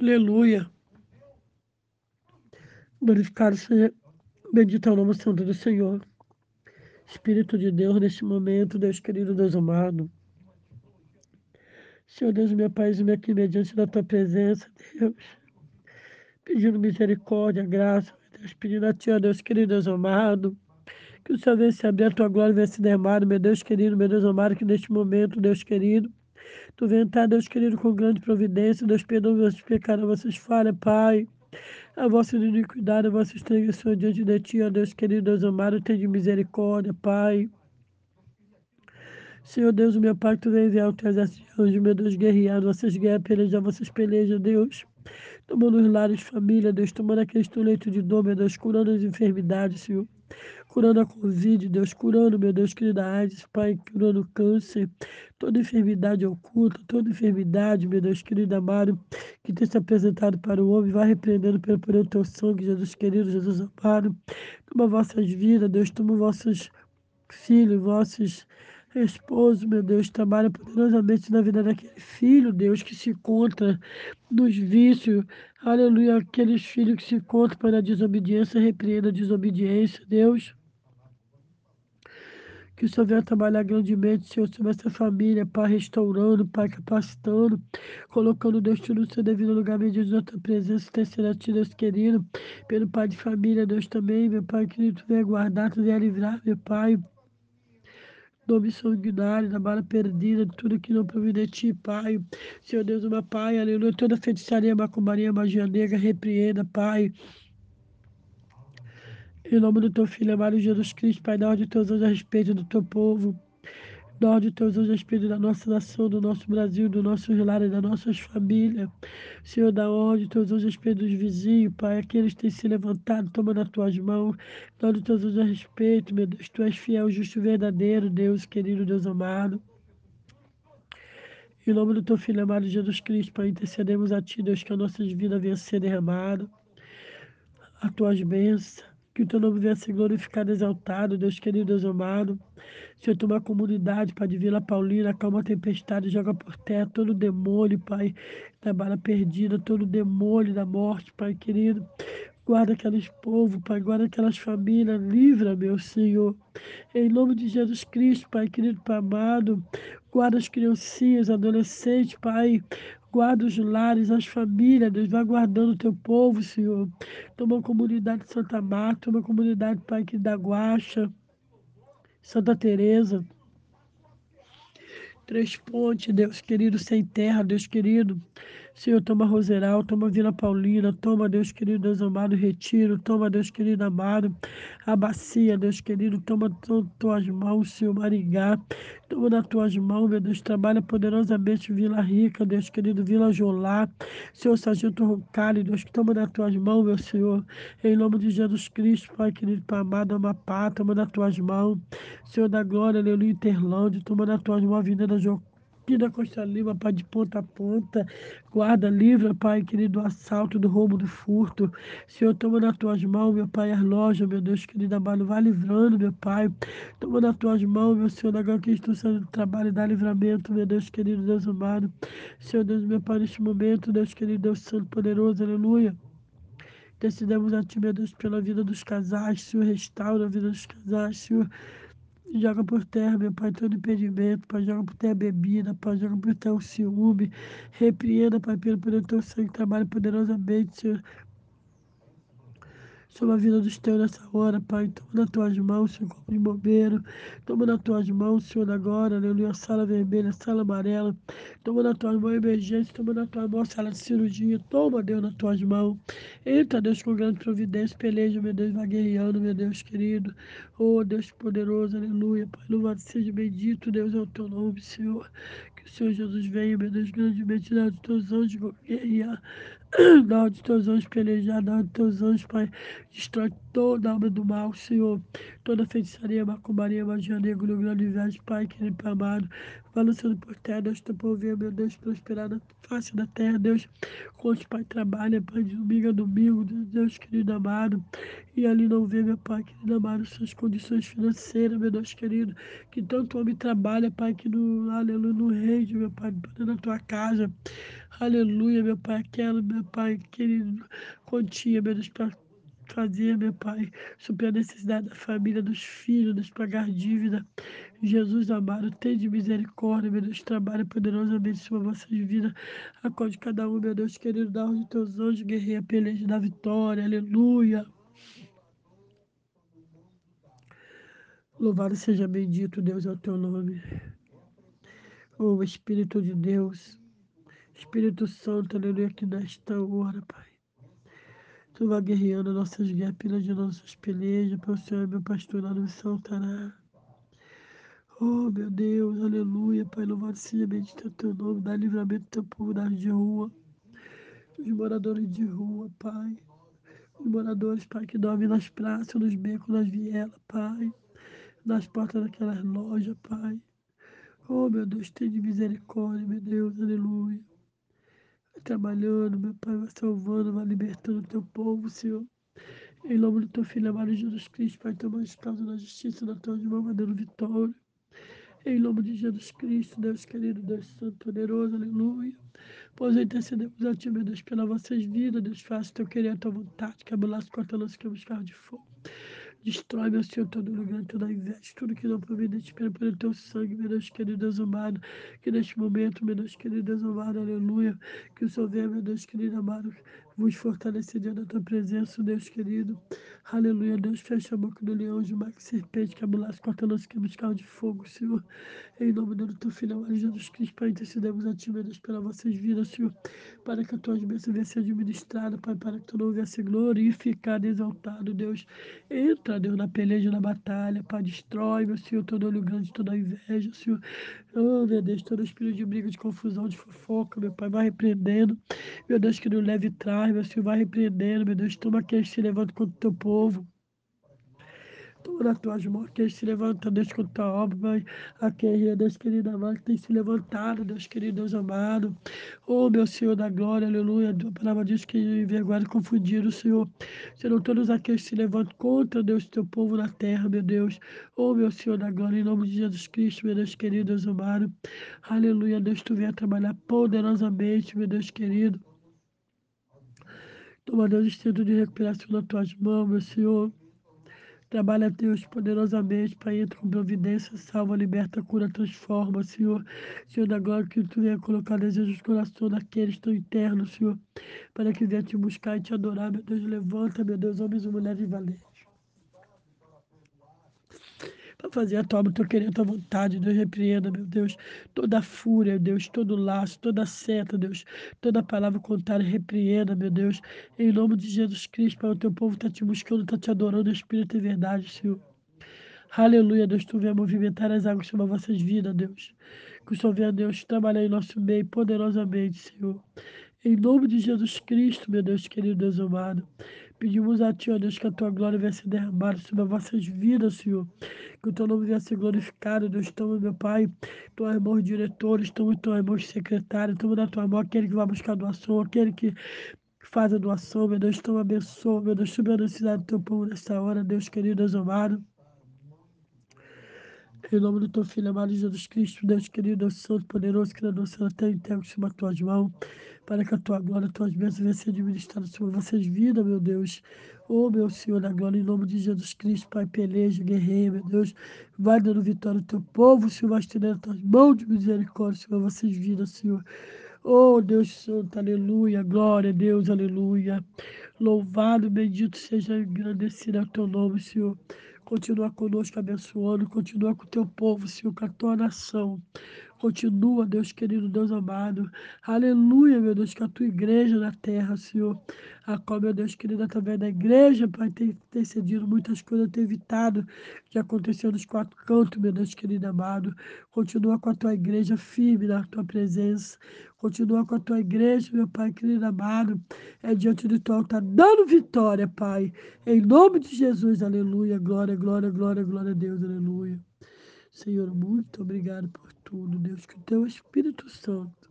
Aleluia. Glorificado seja, bendito é o nome santo do Senhor. Espírito de Deus, neste momento, Deus querido, Deus amado. Senhor Deus, meu Pai, me aqui mediante da tua presença, Deus. Pedindo misericórdia, graça, Deus, pedindo a ti, ó Deus querido, Deus amado. Que o Senhor venha se abrir a tua glória, venha se derramar, meu Deus querido, meu Deus amado, que neste momento, Deus querido, tu venha estar, Deus querido, com grande providência, Deus perdoa vossos pecados, vossas falhas, Pai a vossa iniquidade, a vossa estranhação diante de ti, ó Deus querido, Deus amado, tem de misericórdia, Pai. Senhor Deus, meu Pai, tu vem enviar o teu exército de anjos, meu Deus, guerrear vossas guerras, pelejar vossas pelejas, Deus. Tomando os lares, família, Deus, tomando aqueles teu leito de dor, meu Deus, curando as enfermidades, Senhor curando a Covid, Deus, curando, meu Deus, querida AIDS, Pai, curando câncer, toda enfermidade oculta, toda enfermidade, meu Deus, querido amado, que tem se apresentado para o homem, vai repreendendo pelo poder do teu sangue, Jesus querido, Jesus amado. Toma vossas vidas, Deus, toma vossos filhos, vossos esposos, meu Deus, trabalha poderosamente na vida daquele filho, Deus, que se encontra nos vícios, aleluia, aqueles filhos que se encontram para a desobediência, repreenda a desobediência, Deus. Que o Senhor venha trabalhar grandemente, Senhor, sobre essa família, Pai, restaurando, Pai, capacitando, colocando Deus tudo no seu devido lugar, mediante a tua presença, terceira ti, Deus querido, pelo Pai de família, Deus também, meu Pai querido, venha guardar, tu venha livrar, meu Pai nome sanguinário, da bala perdida, tudo que não provém ti, Pai. Senhor Deus, meu Pai, aleluia, toda feitiçaria, macumbaria, magia negra, repreenda, Pai. Em nome do teu Filho amado Jesus Cristo, Pai, dá ordem de teus anjos a respeito do teu povo. Dá ordem de teus anjos a respeito da nossa nação, do nosso Brasil, do nosso lar e das nossas famílias. Senhor, dá ordem de teus anjos a respeito dos vizinhos, Pai, aqueles que têm se levantado, toma nas tuas mãos. Dá ordem de teus anjos a respeito, meu Deus. Tu és fiel, justo e verdadeiro, Deus querido, Deus amado. Em nome do teu Filho amado Jesus Cristo, Pai, intercedemos a Ti, Deus, que a nossa vida venha ser derramada. A tuas bênçãos que o teu nome venha ser glorificado, exaltado, Deus querido, Deus amado. Senhor, toma a comunidade, Pai de Vila Paulina, acalma a tempestade, joga por terra todo demônio, Pai, da bala perdida, todo demônio da morte, Pai querido. Guarda aqueles povos, Pai, guarda aquelas famílias, livra, meu Senhor. Em nome de Jesus Cristo, Pai querido, Pai amado, guarda as criancinhas, adolescentes, Pai, Guarda os lares, as famílias, Deus, vai guardando o teu povo, Senhor. Toma a comunidade de Santa Marta, toma a comunidade Pai que da Guaxa, Santa Teresa. Três Pontes, Deus querido, sem terra, Deus querido. Senhor, toma Roseral, toma Vila Paulina, toma, Deus querido, Deus amado, Retiro, toma, Deus querido, amado, a bacia, Deus querido, toma nas tuas mãos, Senhor, Maringá, toma nas tuas mãos, meu Deus, trabalha poderosamente Vila Rica, Deus querido, Vila Jolá, Senhor, Sargento Roncalho, Deus, que toma nas tuas mãos, meu Senhor, em nome de Jesus Cristo, Pai querido, Pai amado, Amapá, toma nas tuas mãos, Senhor da glória, aleluia, Interlândia, toma nas tuas mãos, Avenida João aqui da Costa Lima, Pai, de ponta a ponta. Guarda, livra, Pai, querido, do assalto, do roubo, do furto. Senhor, toma nas tuas mãos, meu Pai, as lojas, meu Deus, querido amado, vai livrando, meu Pai. Toma nas tuas mãos, meu Senhor, agora que estou sendo trabalho, dá livramento, meu Deus, querido, Deus amado. Senhor, Deus, meu Pai, neste momento, Deus, querido, Deus Santo, poderoso, aleluia. Decidimos a Ti, meu Deus, pela vida dos casais, Senhor, restaura a vida dos casais, Senhor. Joga por terra, meu Pai, todo impedimento, Pai, joga por terra bebida, Pai, joga por terra o ciúme. Repreenda, Pai, pelo poder do teu sangue, trabalhe poderosamente, Senhor sobre a vida dos teus nessa hora, Pai. Toma nas tuas mãos, Senhor, como de bombeiro. Toma nas tuas mãos, Senhor, agora, aleluia, sala vermelha, sala amarela. Toma nas tuas mãos emergência, toma nas tuas mãos sala de cirurgia. Toma, Deus, nas tuas mãos. Entra, Deus, com grande providência, peleja, meu Deus, vai guerreando, meu Deus querido. Oh, Deus poderoso, aleluia, Pai. Louvado seja bendito, Deus, é o teu nome, Senhor. Que o Senhor Jesus venha, meu Deus, grandemente, dar os teus anjos guerrear. Dá onde teus anjos pelejar, dá onde teus anjos, Pai, destrói toda a obra do mal, Senhor. Toda feitiçaria, macumbaria, magia negra, grande inveja, Pai, querido Pai amado. Balançando por terra, Deus, teu povo, meu Deus, prosperar na face da terra, Deus. Conte, Pai, trabalha, Pai, de domingo a domingo, Deus querido amado. E ali não vê, meu Pai, querido amado, suas condições financeiras, meu Deus querido. Que tanto homem trabalha, Pai, que no, aleluia, no rei, meu Pai, na tua casa. Aleluia, meu Pai, aquela, meu Pai, querido, quantia, meu Deus, para fazer, meu Pai, suprir a necessidade da família, dos filhos, dos pagar dívida. Jesus amado, tem de misericórdia, meu Deus, trabalha poderosamente sobre vossas vidas. Acorde cada um, meu Deus querido, dá os teus anjos, guerreia, peleja da vitória, aleluia. Louvado seja bendito, Deus, é o teu nome. Oh, Espírito de Deus, Espírito Santo, aleluia, que nesta hora, Pai. Tu vai guerreando nossas guerras, de nossas pelejas, para o Senhor, meu pastor, lá no Santará. Oh, meu Deus, aleluia, Pai, louvado seja bendito teu nome, dá livramento do teu povo das de rua, os moradores de rua, Pai, os moradores, Pai, que dormem nas praças, nos becos, nas vielas, Pai, nas portas daquelas lojas, Pai. Oh, meu Deus, tenha de misericórdia, meu Deus, aleluia. Vai trabalhando, meu Pai, vai salvando, vai libertando o teu povo, Senhor. Em nome do teu Filho amado Jesus Cristo, Pai, toma as causas da justiça na tua mão, vai dando vitória. Em nome de Jesus Cristo, Deus querido, Deus santo, poderoso, aleluia. Pois intercedemos a Ti, meu Deus, pelas vossas vidas, Deus, faça teu querer, a tua vontade, que abalasse, corta, lança, que carro de fogo. Destrói, meu Senhor, todo lugar, toda inveja, tudo que não provém espera pelo teu sangue, meu Deus querido, Deus amado. Que neste momento, meu Deus querido, Deus amado, aleluia. Que o Senhor venha, meu Deus querido, amado, vos fortalecer diante da tua presença, Deus querido. Aleluia, Deus, fecha a boca do leão, de mar, serpente, que abalasse, corta, lança, que carro de fogo, Senhor. Em nome do teu filho Jesus Cristo, Pai, intercedemos a ti, meu Deus, pelas vossas vidas, Senhor, para que a tua bênçãos venha ser administrada, Pai, para que tu não venha ser glorificado, exaltado, Deus. Entra, Deus, na peleja, na batalha, Pai, destrói, meu Senhor, todo olho grande, toda inveja, Senhor. Oh, meu Deus, todo espírito de briga, de confusão, de fofoca, meu Pai, vai repreendendo. Meu Deus, que não leve e meu Senhor, vai repreendendo, meu Deus, toma quem se levanta contra o teu povo. Toma nas tuas mãos, quem se levanta, Deus, com tua obra, Pai. Aquele, Deus querido amado, que tem se levantado, Deus querido, Deus amado. Oh, meu Senhor da glória, aleluia. A palavra diz que envergonhado e confundido, Senhor. Serão todos aqueles que se levantam contra, Deus, teu povo na terra, meu Deus. Oh, meu Senhor da glória, em nome de Jesus Cristo, meu Deus querido, Deus amado. Aleluia, Deus, tu venha trabalhar poderosamente, meu Deus querido. Toma, Deus, instinto de recuperação nas tuas mãos, meu Senhor. Trabalha, Deus, poderosamente, Pai, entra com providência, salva, liberta, cura, transforma, Senhor. Senhor da glória, que Tu venha colocar desejos no coração daqueles que estão internos, Senhor, para que venha te buscar e te adorar, meu Deus. Levanta, meu Deus, homens e mulheres valentes para fazer a tua, tua querer, a tua vontade, Deus, repreenda, meu Deus, toda fúria, Deus, todo laço, toda seta, Deus, toda palavra contrária, repreenda, meu Deus, em nome de Jesus Cristo, para o teu povo está te buscando, está te adorando, Espírito e verdade, Senhor. Aleluia, Deus, tu venha movimentar as águas sobre as vossas vidas, Deus. Que o Senhor venha, Deus, trabalhar em nosso meio poderosamente, Senhor. Em nome de Jesus Cristo, meu Deus querido, Deus amado. Pedimos a Ti, ó Deus, que a Tua glória venha ser derramada sobre as vossas vidas, Senhor. Que o Teu nome venha ser glorificado, Deus. Toma, meu Pai, Tuas mãos diretores, toma Tuas mãos secretárias, toma na Tua mão aquele que vai buscar doação, aquele que faz a doação, meu Deus. Toma, abençoa, meu Deus. Suba a necessidade do Teu povo nessa hora, Deus querido, Deus amado. Em nome do teu Filho amado Jesus Cristo, Deus querido, Deus Santo, poderoso, Criador, Senhor, até entrego sobre as tuas mãos, para que a tua glória, as tuas bênçãos venham ser administradas sobre vossas vidas, meu Deus. Oh, meu Senhor da glória, em nome de Jesus Cristo, Pai, peleja, guerreiro, meu Deus. Vai dando vitória ao teu povo, Senhor, vai estendendo as tuas mãos de misericórdia sobre vossas vidas, Senhor. Oh, Deus Santo, aleluia, glória a Deus, aleluia. Louvado, bendito seja, agradecido ao teu nome, Senhor. Continua conosco abençoando, continua com o teu povo, Senhor, com a tua nação. Continua, Deus querido, Deus amado. Aleluia, meu Deus, com a tua igreja na terra, Senhor. A qual, meu Deus querido, através da igreja, Pai, tem, tem cedido muitas coisas, tem evitado que aconteceu nos quatro cantos, meu Deus querido amado. Continua com a tua igreja firme na tua presença. Continua com a tua igreja, meu Pai querido amado, é diante do teu altar, dando vitória, Pai. Em nome de Jesus, aleluia. Glória, glória, glória, glória a Deus, aleluia. Senhor, muito obrigado por tudo, Deus. Que o teu Espírito Santo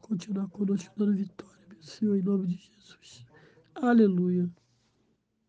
continue conosco dando vitória, meu Senhor, em nome de Jesus. Aleluia.